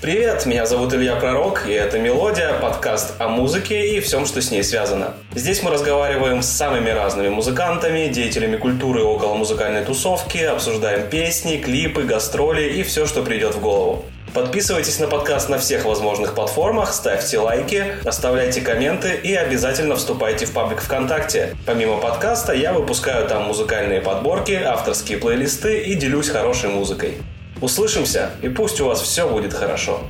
Привет, меня зовут Илья Пророк, и это «Мелодия», подкаст о музыке и всем, что с ней связано. Здесь мы разговариваем с самыми разными музыкантами, деятелями культуры около музыкальной тусовки, обсуждаем песни, клипы, гастроли и все, что придет в голову. Подписывайтесь на подкаст на всех возможных платформах, ставьте лайки, оставляйте комменты и обязательно вступайте в паблик ВКонтакте. Помимо подкаста я выпускаю там музыкальные подборки, авторские плейлисты и делюсь хорошей музыкой. Услышимся, и пусть у вас все будет хорошо.